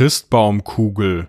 Christbaumkugel.